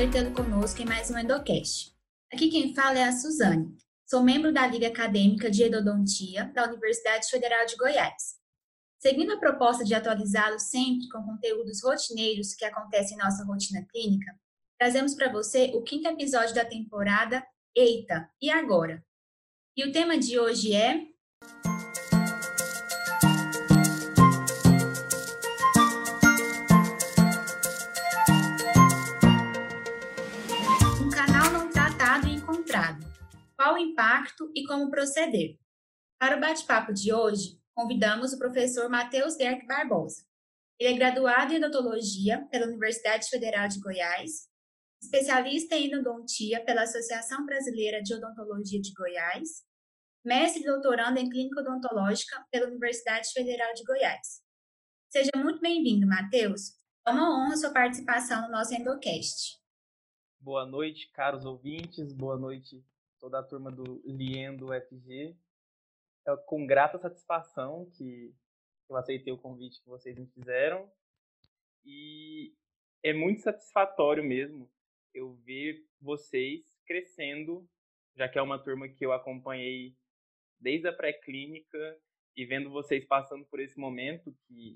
prazer tê-lo conosco em mais um Endocast. Aqui quem fala é a Suzane. Sou membro da Liga Acadêmica de Endodontia da Universidade Federal de Goiás. Seguindo a proposta de atualizá-lo sempre com conteúdos rotineiros que acontecem em nossa rotina clínica, trazemos para você o quinto episódio da temporada Eita, e agora? E o tema de hoje é qual o impacto e como proceder. Para o bate-papo de hoje, convidamos o professor Matheus Derck Barbosa. Ele é graduado em odontologia pela Universidade Federal de Goiás, especialista em endodontia pela Associação Brasileira de Odontologia de Goiás, mestre e doutorando em clínica odontológica pela Universidade Federal de Goiás. Seja muito bem-vindo, Matheus. É uma honra sua participação no nosso Endocast. Boa noite, caros ouvintes. Boa noite, toda a turma do Liendo UFG. É com grata satisfação que eu aceitei o convite que vocês me fizeram. E é muito satisfatório mesmo eu ver vocês crescendo, já que é uma turma que eu acompanhei desde a pré-clínica e vendo vocês passando por esse momento que,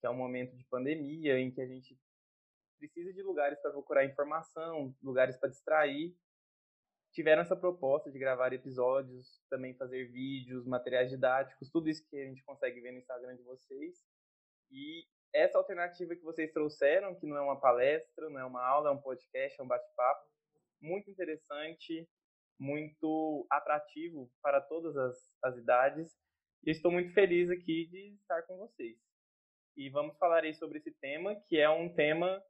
que é um momento de pandemia em que a gente precisa de lugares para procurar informação, lugares para distrair tiveram essa proposta de gravar episódios, também fazer vídeos, materiais didáticos, tudo isso que a gente consegue ver no Instagram de vocês. E essa alternativa que vocês trouxeram, que não é uma palestra, não é uma aula, é um podcast, é um bate-papo, muito interessante, muito atrativo para todas as, as idades. E estou muito feliz aqui de estar com vocês. E vamos falar aí sobre esse tema, que é um tema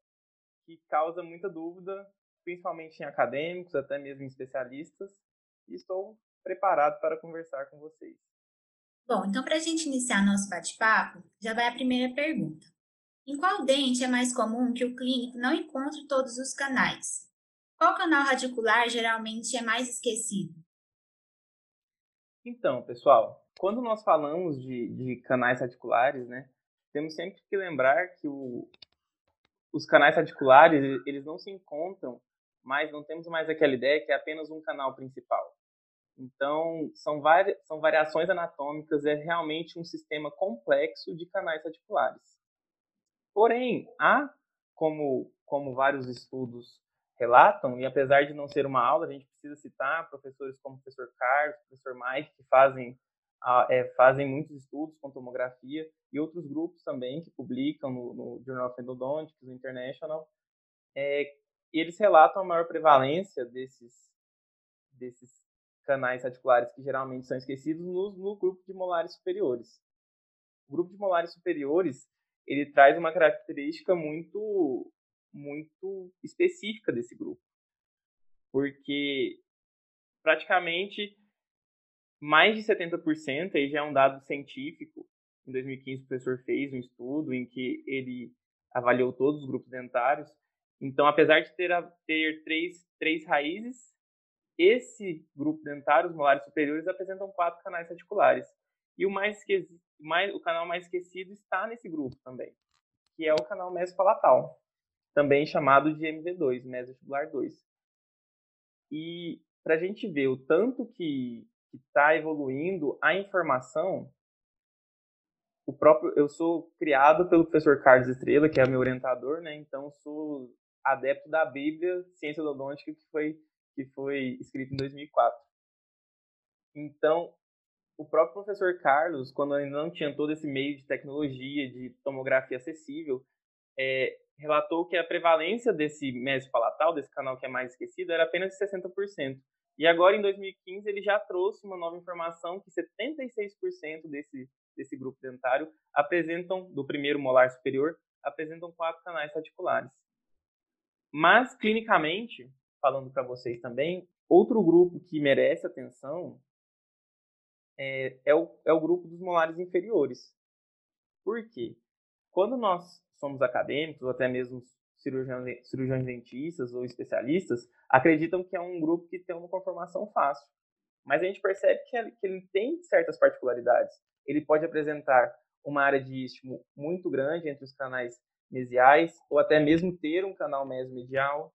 que causa muita dúvida principalmente em acadêmicos, até mesmo em especialistas, e estou preparado para conversar com vocês. Bom, então para a gente iniciar nosso bate-papo, já vai a primeira pergunta. Em qual dente é mais comum que o clínico não encontre todos os canais? Qual canal radicular geralmente é mais esquecido? Então, pessoal, quando nós falamos de, de canais radiculares, né, temos sempre que lembrar que o, os canais radiculares eles não se encontram mas não temos mais aquela ideia que é apenas um canal principal. Então, são, vari são variações anatômicas, é realmente um sistema complexo de canais radiculares. Porém, há, como, como vários estudos relatam, e apesar de não ser uma aula, a gente precisa citar professores como o professor Carlos, o professor Mike, que fazem, é, fazem muitos estudos com tomografia, e outros grupos também que publicam no, no Journal of Endodontics, International, é, e eles relatam a maior prevalência desses, desses canais radiculares que geralmente são esquecidos no, no grupo de molares superiores. O grupo de molares superiores ele traz uma característica muito muito específica desse grupo, porque praticamente mais de 70%, aí já é um dado científico, em 2015 o professor fez um estudo em que ele avaliou todos os grupos dentários, então, apesar de ter, ter três, três raízes, esse grupo dentário, os molares superiores, apresentam quatro canais articulares. E o, mais, mais, o canal mais esquecido está nesse grupo também, que é o canal mesopalatal, também chamado de MV2, mesovestibular 2. E para a gente ver o tanto que está evoluindo a informação, o próprio eu sou criado pelo professor Carlos Estrela, que é meu orientador, né? Então sou adepto da Bíblia Ciência Odontológica que foi que foi escrito em 2004. Então, o próprio professor Carlos, quando ainda não tinha todo esse meio de tecnologia, de tomografia acessível, é, relatou que a prevalência desse médio palatal, desse canal que é mais esquecido, era apenas de 60%. E agora, em 2015, ele já trouxe uma nova informação que 76% desse, desse grupo dentário apresentam, do primeiro molar superior, apresentam quatro canais articulares. Mas, clinicamente, falando para vocês também, outro grupo que merece atenção é, é, o, é o grupo dos molares inferiores. Por quê? Quando nós somos acadêmicos, ou até mesmo cirurgiões, cirurgiões dentistas ou especialistas, acreditam que é um grupo que tem uma conformação fácil. Mas a gente percebe que ele, que ele tem certas particularidades. Ele pode apresentar uma área de istmo muito grande entre os canais mesiais, ou até mesmo ter um canal mesomedial.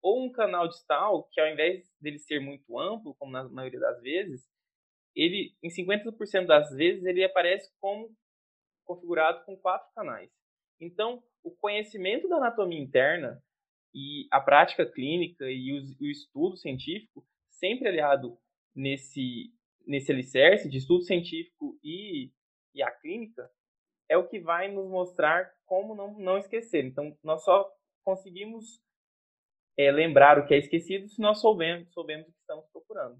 ou um canal distal que ao invés dele ser muito amplo, como na maioria das vezes, ele em 50% das vezes ele aparece como configurado com quatro canais. Então, o conhecimento da anatomia interna e a prática clínica e o, o estudo científico, sempre aliado nesse, nesse alicerce de estudo científico e, e a clínica, é o que vai nos mostrar como não, não esquecer. Então, nós só conseguimos é, lembrar o que é esquecido se nós soubemos, soubemos o que estamos procurando.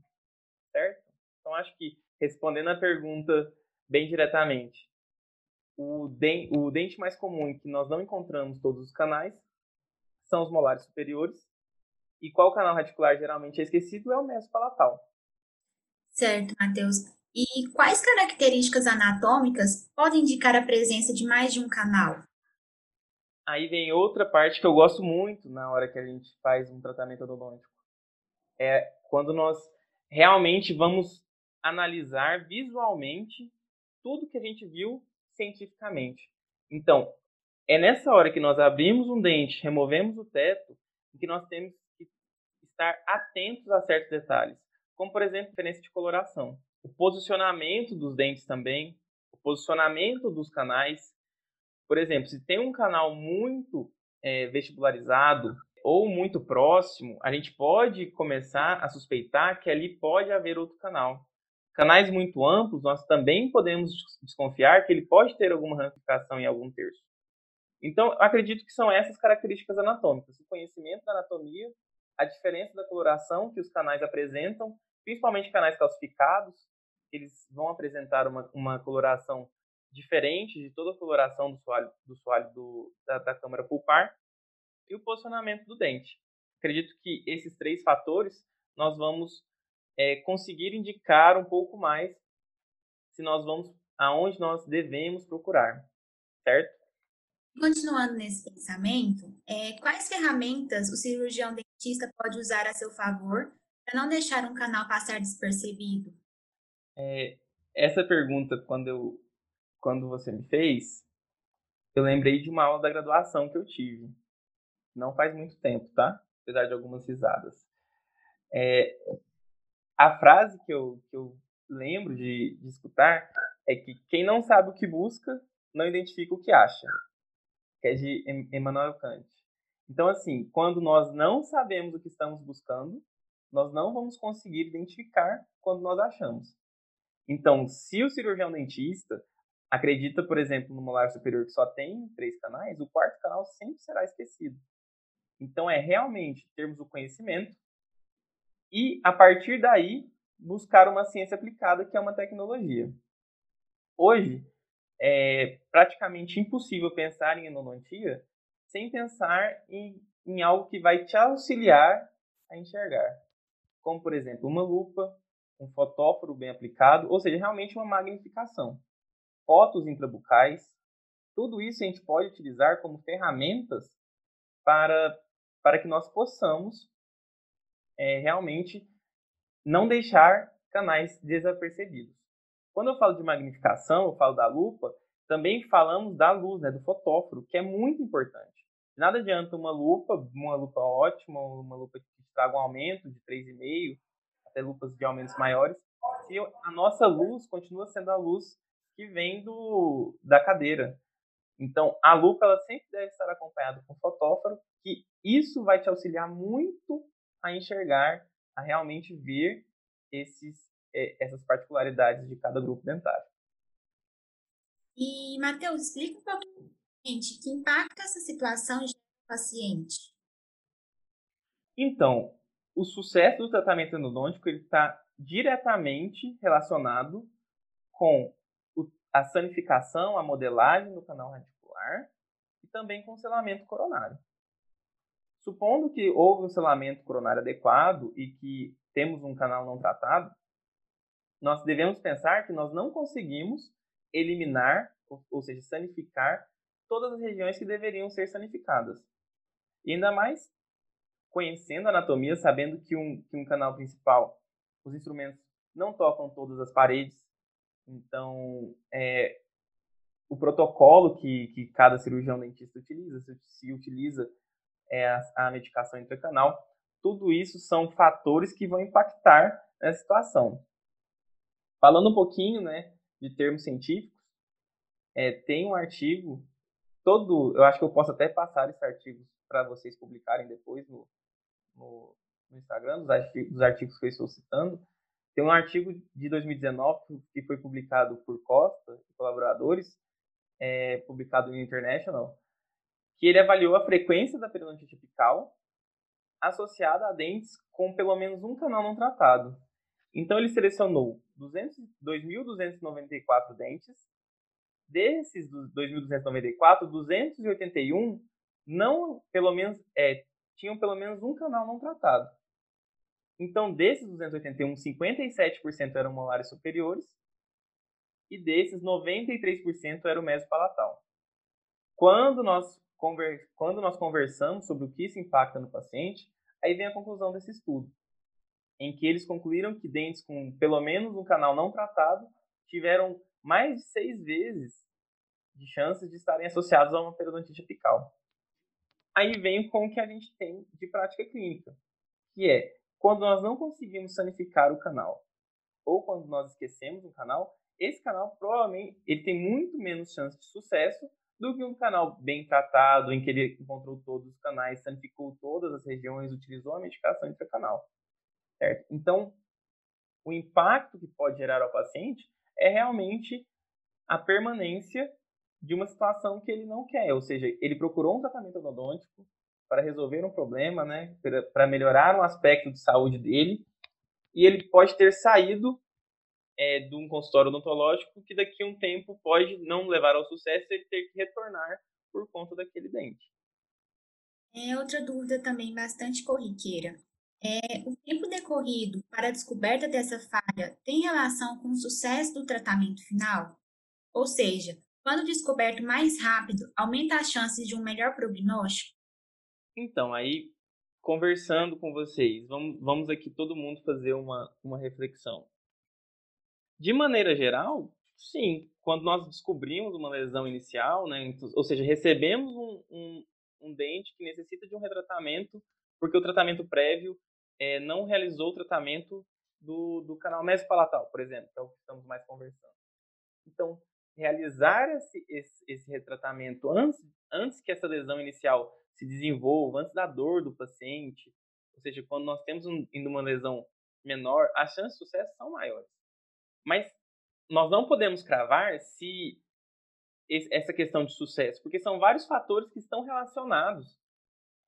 Certo? Então, acho que, respondendo a pergunta bem diretamente, o, den o dente mais comum que nós não encontramos todos os canais são os molares superiores. E qual canal radicular geralmente é esquecido é o mesopalatal. Certo, Matheus. E quais características anatômicas podem indicar a presença de mais de um canal? Aí vem outra parte que eu gosto muito na hora que a gente faz um tratamento odontológico. É quando nós realmente vamos analisar visualmente tudo que a gente viu cientificamente. Então, é nessa hora que nós abrimos um dente, removemos o teto, que nós temos que estar atentos a certos detalhes, como por exemplo, diferença de coloração, o posicionamento dos dentes também, o posicionamento dos canais. Por exemplo, se tem um canal muito é, vestibularizado ou muito próximo, a gente pode começar a suspeitar que ali pode haver outro canal. Canais muito amplos, nós também podemos desconfiar que ele pode ter alguma ramificação em algum terço. Então, acredito que são essas características anatômicas: o conhecimento da anatomia, a diferença da coloração que os canais apresentam, principalmente canais calcificados, eles vão apresentar uma, uma coloração diferente de toda a coloração do soalho, do soalho do, da, da câmara pulpar, e o posicionamento do dente. Acredito que esses três fatores nós vamos é, conseguir indicar um pouco mais se nós vamos aonde nós devemos procurar, certo? Continuando nesse pensamento, é, quais ferramentas o cirurgião dentista pode usar a seu favor para não deixar um canal passar despercebido? É, essa pergunta, quando, eu, quando você me fez, eu lembrei de uma aula da graduação que eu tive. Não faz muito tempo, tá? Apesar de algumas risadas. É, a frase que eu, que eu lembro de, de escutar é que quem não sabe o que busca, não identifica o que acha que é de Emmanuel Kant. Então, assim, quando nós não sabemos o que estamos buscando, nós não vamos conseguir identificar quando nós achamos. Então, se o cirurgião dentista acredita, por exemplo, no molar superior que só tem três canais, o quarto canal sempre será esquecido. Então, é realmente termos o conhecimento e, a partir daí, buscar uma ciência aplicada, que é uma tecnologia. Hoje, é praticamente impossível pensar em endodontia sem pensar em, em algo que vai te auxiliar a enxergar. Como, por exemplo, uma lupa, um fotóforo bem aplicado, ou seja, realmente uma magnificação. Fotos intrabucais, tudo isso a gente pode utilizar como ferramentas para, para que nós possamos é, realmente não deixar canais desapercebidos. Quando eu falo de magnificação, eu falo da lupa, também falamos da luz, né, do fotóforo, que é muito importante. Nada adianta uma lupa, uma lupa ótima, uma lupa que traga um aumento de 3,5, até lupas de aumentos maiores, se a nossa luz continua sendo a luz que vem do, da cadeira. Então, a lupa ela sempre deve estar acompanhada com fotóforo, que isso vai te auxiliar muito a enxergar, a realmente ver esses é, essas particularidades de cada grupo dentário. E, Matheus, explica um pouquinho gente, que impacta essa situação de paciente. Então, o sucesso do tratamento endodôntico está diretamente relacionado com a sanificação, a modelagem do canal radicular e também com o selamento coronário. Supondo que houve um selamento coronário adequado e que temos um canal não tratado, nós devemos pensar que nós não conseguimos eliminar, ou, seja, sanificar todas as regiões que deveriam ser sanificadas. E ainda mais conhecendo a anatomia, sabendo que um, que um canal principal, os instrumentos não tocam todas as paredes, então é, o protocolo que, que cada cirurgião dentista utiliza, se, se utiliza é, a, a medicação intracanal. Tudo isso são fatores que vão impactar nessa situação. Falando um pouquinho né, de termos científicos, é, tem um artigo, todo, eu acho que eu posso até passar esse artigo para vocês publicarem depois no, no, no Instagram, dos artigos, dos artigos que eu estou citando. Tem um artigo de 2019 que foi publicado por Costa e colaboradores, é, publicado no International, que ele avaliou a frequência da periodonte apical associada a dentes com pelo menos um canal não tratado. Então ele selecionou 2.294 dentes. Desses 2.294, 281 não, pelo menos, é, tinham pelo menos um canal não tratado. Então, desses 281, 57% eram molares superiores e desses 93% era o mesopalatal. Quando nós, conver... Quando nós conversamos sobre o que isso impacta no paciente, aí vem a conclusão desse estudo, em que eles concluíram que dentes com pelo menos um canal não tratado tiveram mais de seis vezes de chances de estarem associados a uma periodontite apical. Aí vem com o que a gente tem de prática clínica, que é quando nós não conseguimos sanificar o canal ou quando nós esquecemos um canal, esse canal provavelmente ele tem muito menos chance de sucesso do que um canal bem tratado, em que ele encontrou todos os canais, sanificou todas as regiões, utilizou a medicação intracanal. Certo? Então, o impacto que pode gerar ao paciente é realmente a permanência de uma situação que ele não quer, ou seja, ele procurou um tratamento odontológico para resolver um problema, né, para melhorar um aspecto de saúde dele, e ele pode ter saído é, de um consultório odontológico que daqui a um tempo pode não levar ao sucesso e ele ter que retornar por conta daquele dente. É outra dúvida também bastante corriqueira. É, o tempo decorrido para a descoberta dessa falha tem relação com o sucesso do tratamento final? Ou seja, quando descoberto mais rápido, aumenta as chances de um melhor prognóstico? Então, aí, conversando com vocês, vamos, vamos aqui todo mundo fazer uma, uma reflexão. De maneira geral, sim. Quando nós descobrimos uma lesão inicial, né, ou seja, recebemos um, um, um dente que necessita de um retratamento, porque o tratamento prévio é, não realizou o tratamento do, do canal mesopalatal, por exemplo, que é o que estamos mais conversando. Então, realizar esse, esse, esse retratamento antes, antes que essa lesão inicial se desenvolva, antes da dor do paciente, ou seja, quando nós temos um, uma lesão menor, as chances de sucesso são maiores. Mas nós não podemos cravar se essa questão de sucesso, porque são vários fatores que estão relacionados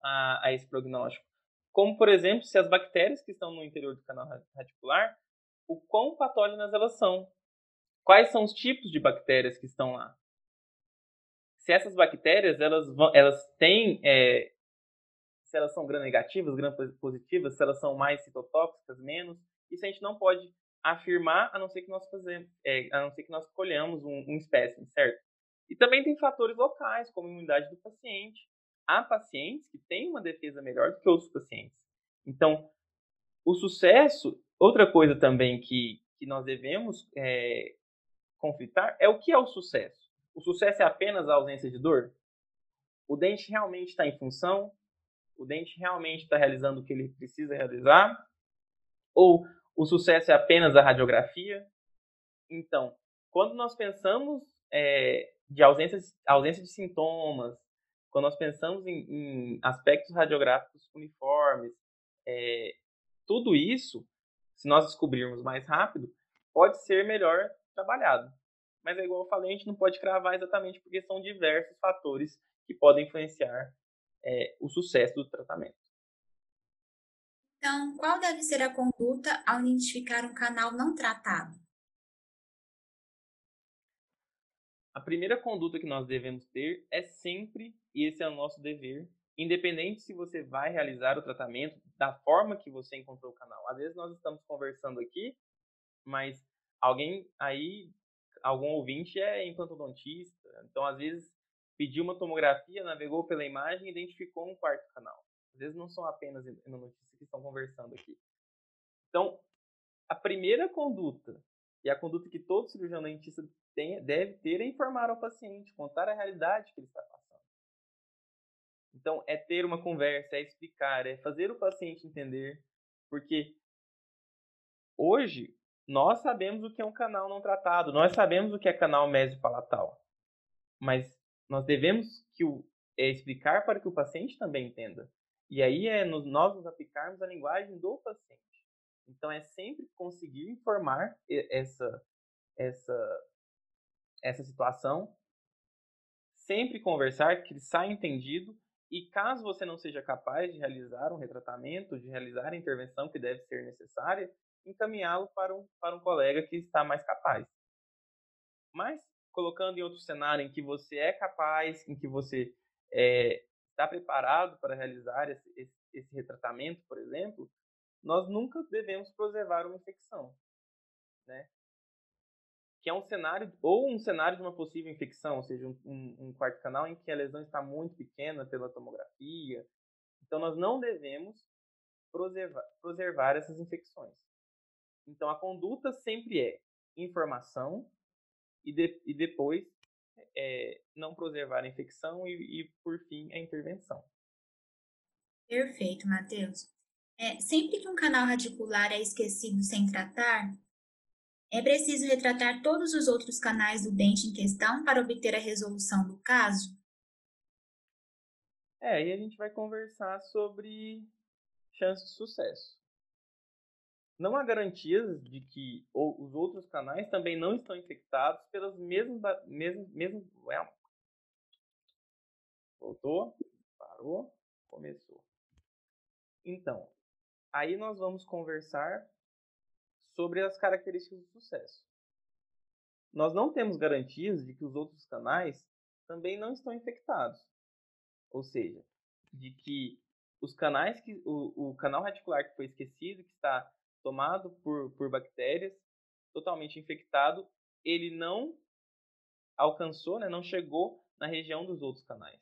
a, a esse prognóstico. Como, por exemplo, se as bactérias que estão no interior do canal radicular, o quão patógenas elas são. Quais são os tipos de bactérias que estão lá? Se essas bactérias, elas, vão, elas têm, é, se elas são gram-negativas, gram-positivas, se elas são mais citotóxicas, menos, isso a gente não pode afirmar, a não ser que nós fazemos, é, a não ser que nós colhamos um, um espécime, certo? E também tem fatores locais, como a imunidade do paciente. Há pacientes que têm uma defesa melhor do que outros pacientes. Então, o sucesso, outra coisa também que, que nós devemos é, conflitar é o que é o sucesso. O sucesso é apenas a ausência de dor? O dente realmente está em função? O dente realmente está realizando o que ele precisa realizar? Ou o sucesso é apenas a radiografia. Então, quando nós pensamos é, de ausência, ausência de sintomas, quando nós pensamos em, em aspectos radiográficos uniformes, é, tudo isso, se nós descobrirmos mais rápido, pode ser melhor trabalhado. Mas é igual eu falei, a gente não pode cravar exatamente porque são diversos fatores que podem influenciar é, o sucesso do tratamento. Então, qual deve ser a conduta ao identificar um canal não tratado? A primeira conduta que nós devemos ter é sempre, e esse é o nosso dever, independente se você vai realizar o tratamento da forma que você encontrou o canal. Às vezes nós estamos conversando aqui, mas alguém aí, algum ouvinte é implantodontista, então às vezes pediu uma tomografia, navegou pela imagem e identificou um quarto canal. Às vezes não são apenas notícia que estão conversando aqui. Então, a primeira conduta e a conduta que todo cirurgião dentista tem, deve ter é informar ao paciente, contar a realidade que ele está passando. Então, é ter uma conversa, é explicar, é fazer o paciente entender, porque hoje nós sabemos o que é um canal não tratado, nós sabemos o que é canal mesopalatal, mas nós devemos que o, é explicar para que o paciente também entenda. E aí é nos, nós nos aplicarmos a linguagem do paciente. Então é sempre conseguir informar essa essa essa situação, sempre conversar que ele saia entendido e caso você não seja capaz de realizar um retratamento, de realizar a intervenção que deve ser necessária, encaminhá-lo para um, para um colega que está mais capaz. Mas, colocando em outro cenário em que você é capaz, em que você é, está preparado para realizar esse, esse, esse retratamento, por exemplo, nós nunca devemos preservar uma infecção, né? Que é um cenário, ou um cenário de uma possível infecção, ou seja, um, um quarto canal em que a lesão está muito pequena pela tomografia. Então, nós não devemos preservar, preservar essas infecções. Então, a conduta sempre é informação e, de, e depois é, não preservar a infecção e, e, por fim, a intervenção. Perfeito, Matheus. É, sempre que um canal radicular é esquecido sem tratar, é preciso retratar todos os outros canais do dente em questão para obter a resolução do caso? É, e a gente vai conversar sobre chance de sucesso não há garantias de que os outros canais também não estão infectados pelas mesmas, mesmas well, voltou, parou, começou. Então, aí nós vamos conversar sobre as características do sucesso. Nós não temos garantias de que os outros canais também não estão infectados. Ou seja, de que os canais que o, o canal reticular que foi esquecido, que está tomado por, por bactérias, totalmente infectado, ele não alcançou, né, não chegou na região dos outros canais.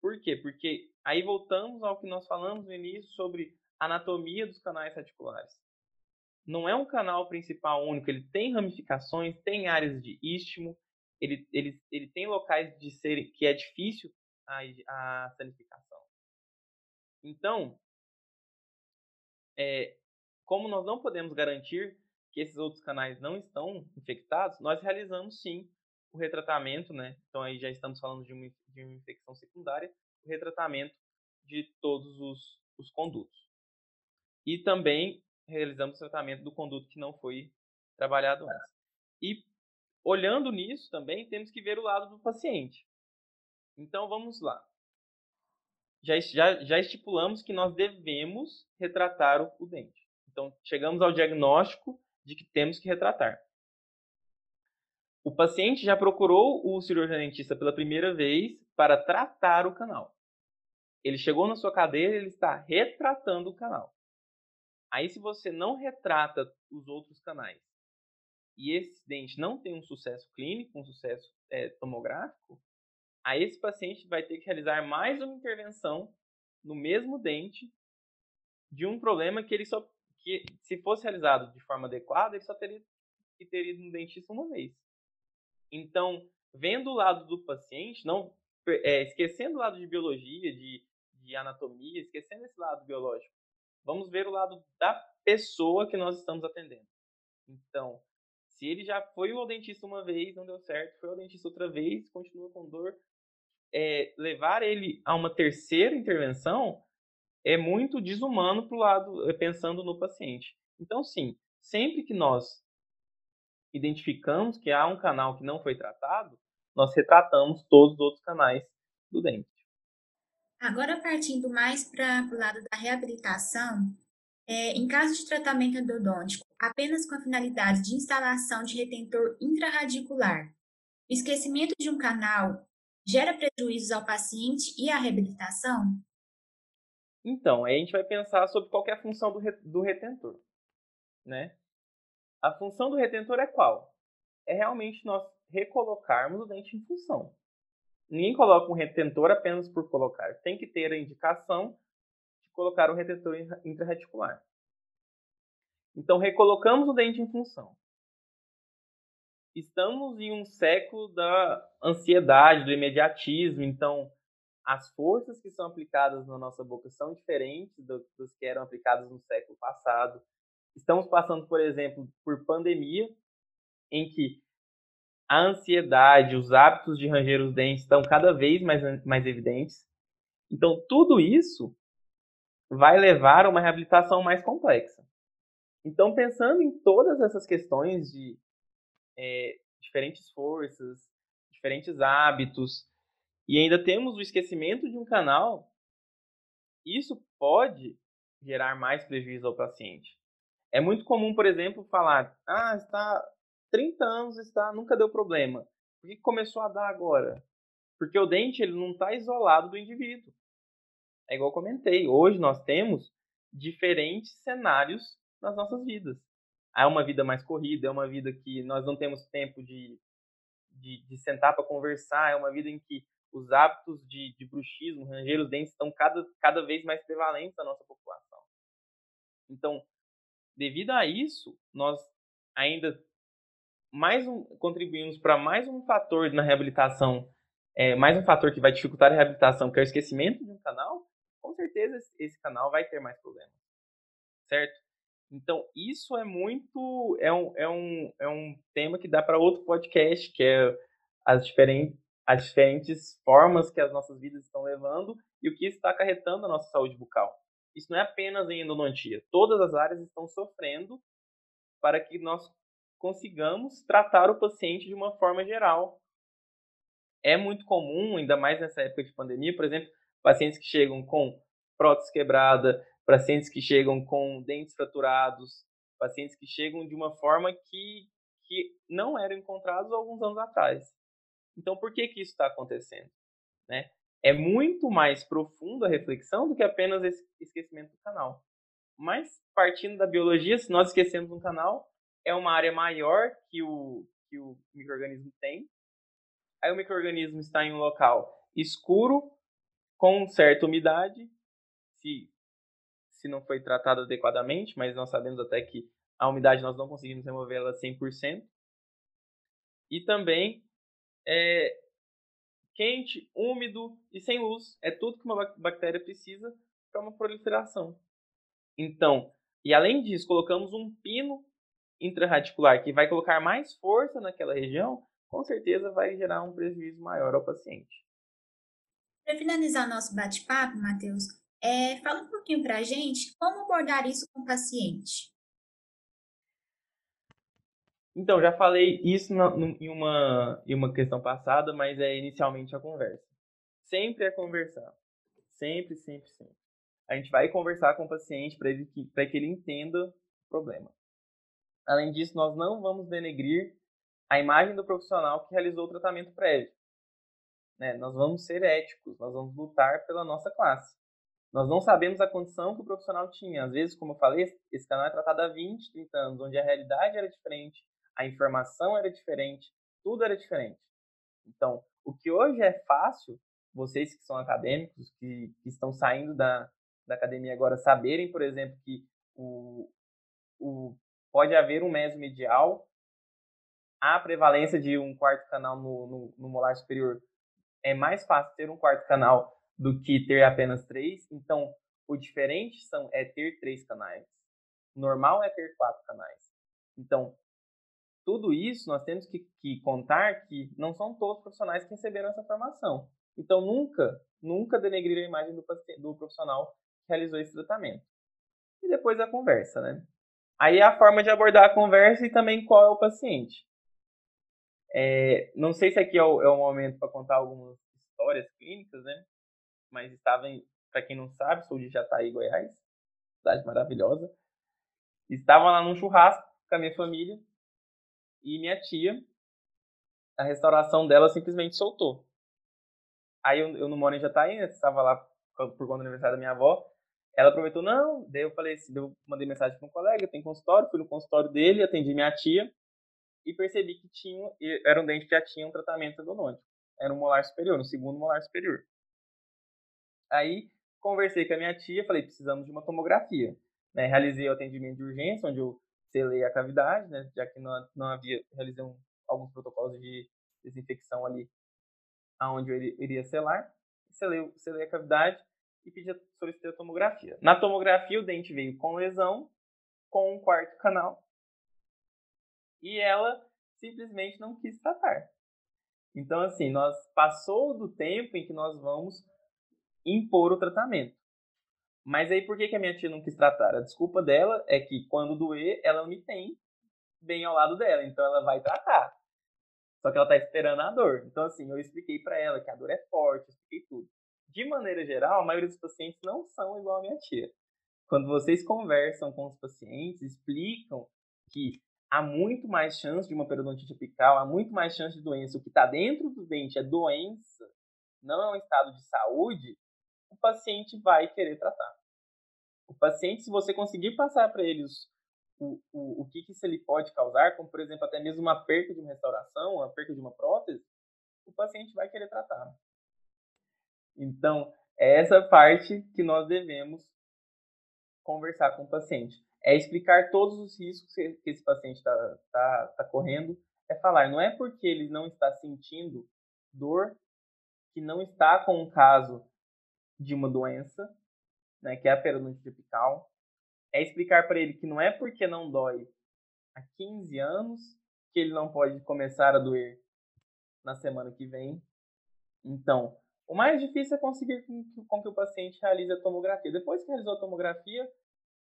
Por quê? Porque aí voltamos ao que nós falamos no início sobre anatomia dos canais reticulares. Não é um canal principal único, ele tem ramificações, tem áreas de istmo, ele, ele, ele tem locais de ser que é difícil a, a sanificação. Então, é, como nós não podemos garantir que esses outros canais não estão infectados, nós realizamos sim o retratamento, né? Então aí já estamos falando de uma, de uma infecção secundária, o retratamento de todos os, os condutos. E também realizamos o tratamento do conduto que não foi trabalhado antes. E olhando nisso também, temos que ver o lado do paciente. Então vamos lá. Já, já, já estipulamos que nós devemos retratar o, o dente. Então, chegamos ao diagnóstico de que temos que retratar. O paciente já procurou o cirurgião dentista pela primeira vez para tratar o canal. Ele chegou na sua cadeira, ele está retratando o canal. Aí, se você não retrata os outros canais e esse dente não tem um sucesso clínico, um sucesso é, tomográfico, aí esse paciente vai ter que realizar mais uma intervenção no mesmo dente de um problema que ele só que se fosse realizado de forma adequada, ele só teria que ter ido no dentista uma vez. Então, vendo o lado do paciente, não é, esquecendo o lado de biologia, de, de anatomia, esquecendo esse lado biológico, vamos ver o lado da pessoa que nós estamos atendendo. Então, se ele já foi ao dentista uma vez, não deu certo, foi ao dentista outra vez, continua com dor, é, levar ele a uma terceira intervenção é muito desumano para o lado, eh, pensando no paciente. Então, sim, sempre que nós identificamos que há um canal que não foi tratado, nós retratamos todos os outros canais do dente. Agora, partindo mais para o lado da reabilitação, é, em caso de tratamento endodôntico, apenas com a finalidade de instalação de retentor intraradicular, o esquecimento de um canal gera prejuízos ao paciente e à reabilitação? Então, aí a gente vai pensar sobre qual é a função do, do retentor. Né? A função do retentor é qual? É realmente nós recolocarmos o dente em função. Ninguém coloca um retentor apenas por colocar. Tem que ter a indicação de colocar um retentor intrareticular. Então, recolocamos o dente em função. Estamos em um século da ansiedade, do imediatismo. Então, as forças que são aplicadas na nossa boca são diferentes do, dos que eram aplicadas no século passado. Estamos passando, por exemplo, por pandemia, em que a ansiedade, os hábitos de ranger os dentes estão cada vez mais, mais evidentes. Então, tudo isso vai levar a uma reabilitação mais complexa. Então, pensando em todas essas questões de é, diferentes forças, diferentes hábitos, e ainda temos o esquecimento de um canal, isso pode gerar mais prejuízo ao paciente. É muito comum, por exemplo, falar: ah, está 30 anos, está, nunca deu problema. Por que começou a dar agora? Porque o dente ele não está isolado do indivíduo. É igual eu comentei, hoje nós temos diferentes cenários nas nossas vidas. É uma vida mais corrida, é uma vida que nós não temos tempo de, de, de sentar para conversar, é uma vida em que os hábitos de, de bruxismo, ranger os dentes, estão cada, cada vez mais prevalentes na nossa população. Então, devido a isso, nós ainda mais um, contribuímos para mais um fator na reabilitação, é, mais um fator que vai dificultar a reabilitação, que é o esquecimento de um canal, com certeza esse canal vai ter mais problemas. Certo? Então, isso é muito. É um, é um, é um tema que dá para outro podcast, que é as diferentes, as diferentes formas que as nossas vidas estão levando e o que está acarretando a nossa saúde bucal. Isso não é apenas em endodontia. Todas as áreas estão sofrendo para que nós consigamos tratar o paciente de uma forma geral. É muito comum, ainda mais nessa época de pandemia, por exemplo, pacientes que chegam com prótese quebrada, pacientes que chegam com dentes fraturados, pacientes que chegam de uma forma que, que não eram encontrados alguns anos atrás. Então, por que, que isso está acontecendo? Né? É muito mais profunda a reflexão do que apenas esse esquecimento do canal. Mas, partindo da biologia, se nós esquecemos um canal, é uma área maior que o, que o microorganismo tem. Aí o microorganismo está em um local escuro, com certa umidade, se, se não foi tratado adequadamente, mas nós sabemos até que a umidade nós não conseguimos remover ela 100%. E também é quente, úmido e sem luz. É tudo que uma bactéria precisa para uma proliferação. Então, e além disso, colocamos um pino intraradicular que vai colocar mais força naquela região, com certeza vai gerar um prejuízo maior ao paciente. Para finalizar nosso bate-papo, Matheus, é, fala um pouquinho para a gente como abordar isso com o paciente. Então, já falei isso na, em, uma, em uma questão passada, mas é inicialmente a conversa. Sempre é conversar. Sempre, sempre, sempre. A gente vai conversar com o paciente para que, que ele entenda o problema. Além disso, nós não vamos denegrir a imagem do profissional que realizou o tratamento prévio. Né? Nós vamos ser éticos, nós vamos lutar pela nossa classe. Nós não sabemos a condição que o profissional tinha. Às vezes, como eu falei, esse canal é tratado há 20, 30 anos, onde a realidade era diferente, a informação era diferente, tudo era diferente. Então, o que hoje é fácil, vocês que são acadêmicos, que, que estão saindo da, da academia agora, saberem, por exemplo, que o, o pode haver um mesomedial, a prevalência de um quarto canal no, no, no, molar superior é mais fácil ter um quarto canal do que ter apenas três. Então, o diferente são, é ter três canais. Normal é ter quatro canais. Então, tudo isso nós temos que, que contar que não são todos os profissionais que receberam essa formação. Então, nunca, nunca denegrir a imagem do, do profissional que realizou esse tratamento. E depois a conversa, né? Aí é a forma de abordar a conversa e também qual é o paciente. É, não sei se aqui é o, é o momento para contar algumas histórias clínicas, né? Mas estava, para quem não sabe, sou de Jataí, Goiás, cidade maravilhosa. Estava lá num churrasco com a minha família e minha tia, a restauração dela simplesmente soltou. Aí eu, eu não moro em Jataí? Estava lá por conta do aniversário da minha avó. Ela aproveitou, não, daí eu falei assim, eu mandei mensagem para um colega, tem consultório, fui no consultório dele, atendi minha tia e percebi que tinha, era um dente que já tinha um tratamento endodôntico. Era um molar superior, um segundo molar superior. Aí conversei com a minha tia, falei, precisamos de uma tomografia. Né? Realizei o atendimento de urgência, onde eu selei a cavidade, né? já que não, não havia, realizei um, alguns protocolos de desinfecção ali aonde eu iria selar. selei, selei a cavidade e pedi, solicitei a tomografia. Na tomografia, o dente veio com lesão, com um quarto canal, e ela simplesmente não quis tratar. Então, assim, nós passou do tempo em que nós vamos impor o tratamento. Mas aí por que, que a minha tia não quis tratar? A desculpa dela é que quando doer, ela me tem bem ao lado dela, então ela vai tratar. Só que ela tá esperando a dor. Então, assim, eu expliquei para ela que a dor é forte, expliquei tudo. De maneira geral, a maioria dos pacientes não são igual a minha tia. Quando vocês conversam com os pacientes, explicam que há muito mais chance de uma periodontite apical, há muito mais chance de doença. O que está dentro do dente é doença, não é um estado de saúde, o paciente vai querer tratar. O paciente, se você conseguir passar para eles o, o, o que, que isso ele pode causar, como por exemplo até mesmo uma perca de uma restauração, uma perca de uma prótese, o paciente vai querer tratar. Então, é essa parte que nós devemos conversar com o paciente. É explicar todos os riscos que esse paciente está tá, tá correndo. É falar, não é porque ele não está sentindo dor que não está com um caso de uma doença, né, que é a periodonte apical, é explicar para ele que não é porque não dói há 15 anos que ele não pode começar a doer na semana que vem. Então, o mais difícil é conseguir com, que o paciente realize a tomografia. Depois que realizou a tomografia,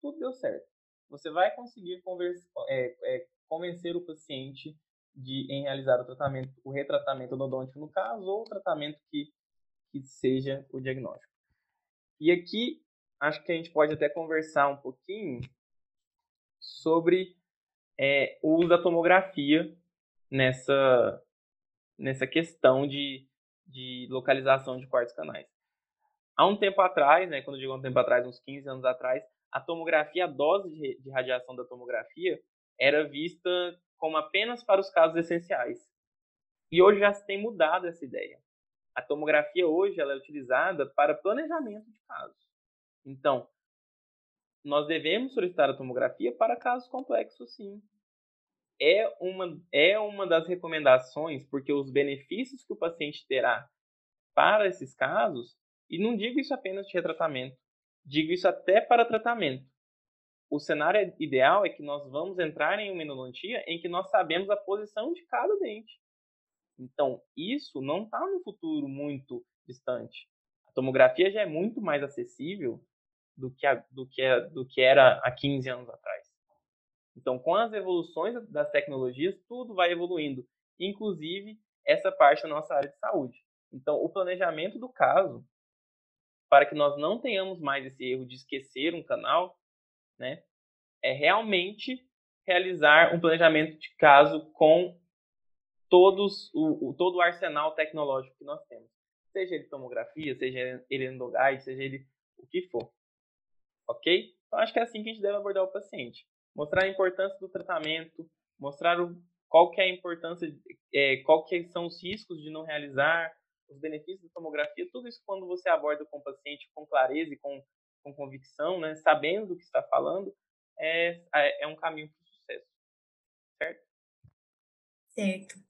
tudo deu certo. Você vai conseguir conversa, é, é, convencer o paciente de em realizar o tratamento, o retratamento odontológico no caso, ou o tratamento que, que seja o diagnóstico. E aqui acho que a gente pode até conversar um pouquinho sobre é, o uso da tomografia nessa, nessa questão de, de localização de quartos canais. Há um tempo atrás, né, quando eu digo um tempo atrás, uns 15 anos atrás, a tomografia, a dose de, de radiação da tomografia era vista como apenas para os casos essenciais. E hoje já se tem mudado essa ideia. A tomografia hoje ela é utilizada para planejamento de casos. Então, nós devemos solicitar a tomografia para casos complexos, sim. É uma, é uma das recomendações, porque os benefícios que o paciente terá para esses casos, e não digo isso apenas de retratamento, digo isso até para tratamento. O cenário ideal é que nós vamos entrar em uma endodontia em que nós sabemos a posição de cada dente. Então, isso não está no futuro muito distante. A tomografia já é muito mais acessível do que, a, do, que a, do que era há 15 anos atrás. Então, com as evoluções das tecnologias, tudo vai evoluindo, inclusive essa parte da nossa área de saúde. Então, o planejamento do caso, para que nós não tenhamos mais esse erro de esquecer um canal, né, é realmente realizar um planejamento de caso com todos o, o, todo o arsenal tecnológico que nós temos. Seja ele tomografia, seja ele endoguide, seja ele o que for ok? Então, acho que é assim que a gente deve abordar o paciente. Mostrar a importância do tratamento, mostrar o, qual que é a importância, é, qual que são os riscos de não realizar, os benefícios da tomografia, tudo isso quando você aborda com o paciente com clareza e com, com convicção, né, sabendo do que está falando, é, é, é um caminho para o sucesso. Certo? Certo.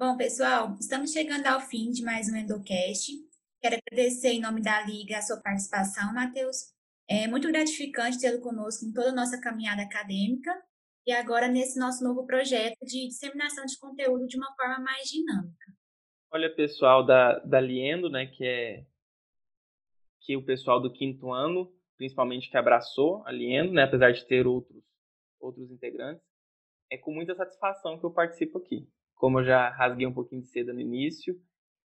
Bom, pessoal, estamos chegando ao fim de mais um Endocast. Quero agradecer em nome da Liga a sua participação, Matheus. É muito gratificante tê-lo conosco em toda a nossa caminhada acadêmica e agora nesse nosso novo projeto de disseminação de conteúdo de uma forma mais dinâmica. Olha, pessoal da, da Liendo, né, que é que o pessoal do quinto ano, principalmente que abraçou a Liendo, né, apesar de ter outros outros integrantes, é com muita satisfação que eu participo aqui. Como eu já rasguei um pouquinho de seda no início,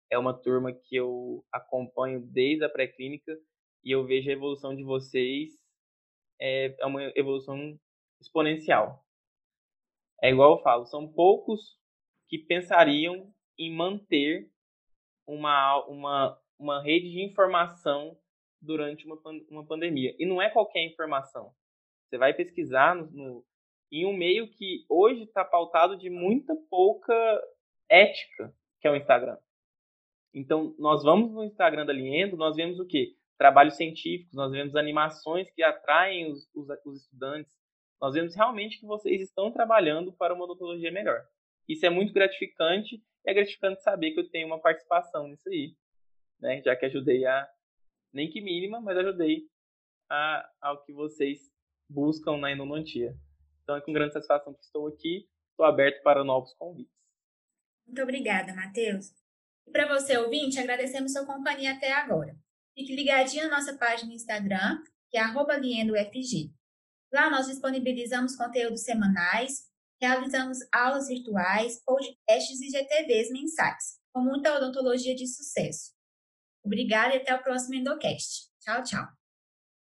é uma turma que eu acompanho desde a pré-clínica e eu vejo a evolução de vocês é, é uma evolução exponencial. É igual eu falo, são poucos que pensariam em manter uma, uma, uma rede de informação durante uma, uma pandemia. E não é qualquer informação. Você vai pesquisar no, no em um meio que hoje está pautado de muita pouca ética, que é o Instagram. Então, nós vamos no Instagram da Liendo, nós vemos o quê? trabalhos científicos, nós vemos animações que atraem os, os, os estudantes, nós vemos realmente que vocês estão trabalhando para uma odontologia melhor. Isso é muito gratificante e é gratificante saber que eu tenho uma participação nisso aí. né? Já que ajudei a, nem que mínima, mas ajudei a, ao que vocês buscam na endodontia. Então é com grande satisfação que estou aqui, estou aberto para novos convites. Muito obrigada, Matheus. E para você, ouvinte, agradecemos sua companhia até agora. Fique ligadinho na nossa página no Instagram, que é liendofg. Lá nós disponibilizamos conteúdos semanais, realizamos aulas virtuais, podcasts e GTVs mensais, com muita odontologia de sucesso. Obrigada e até o próximo Endocast. Tchau, tchau.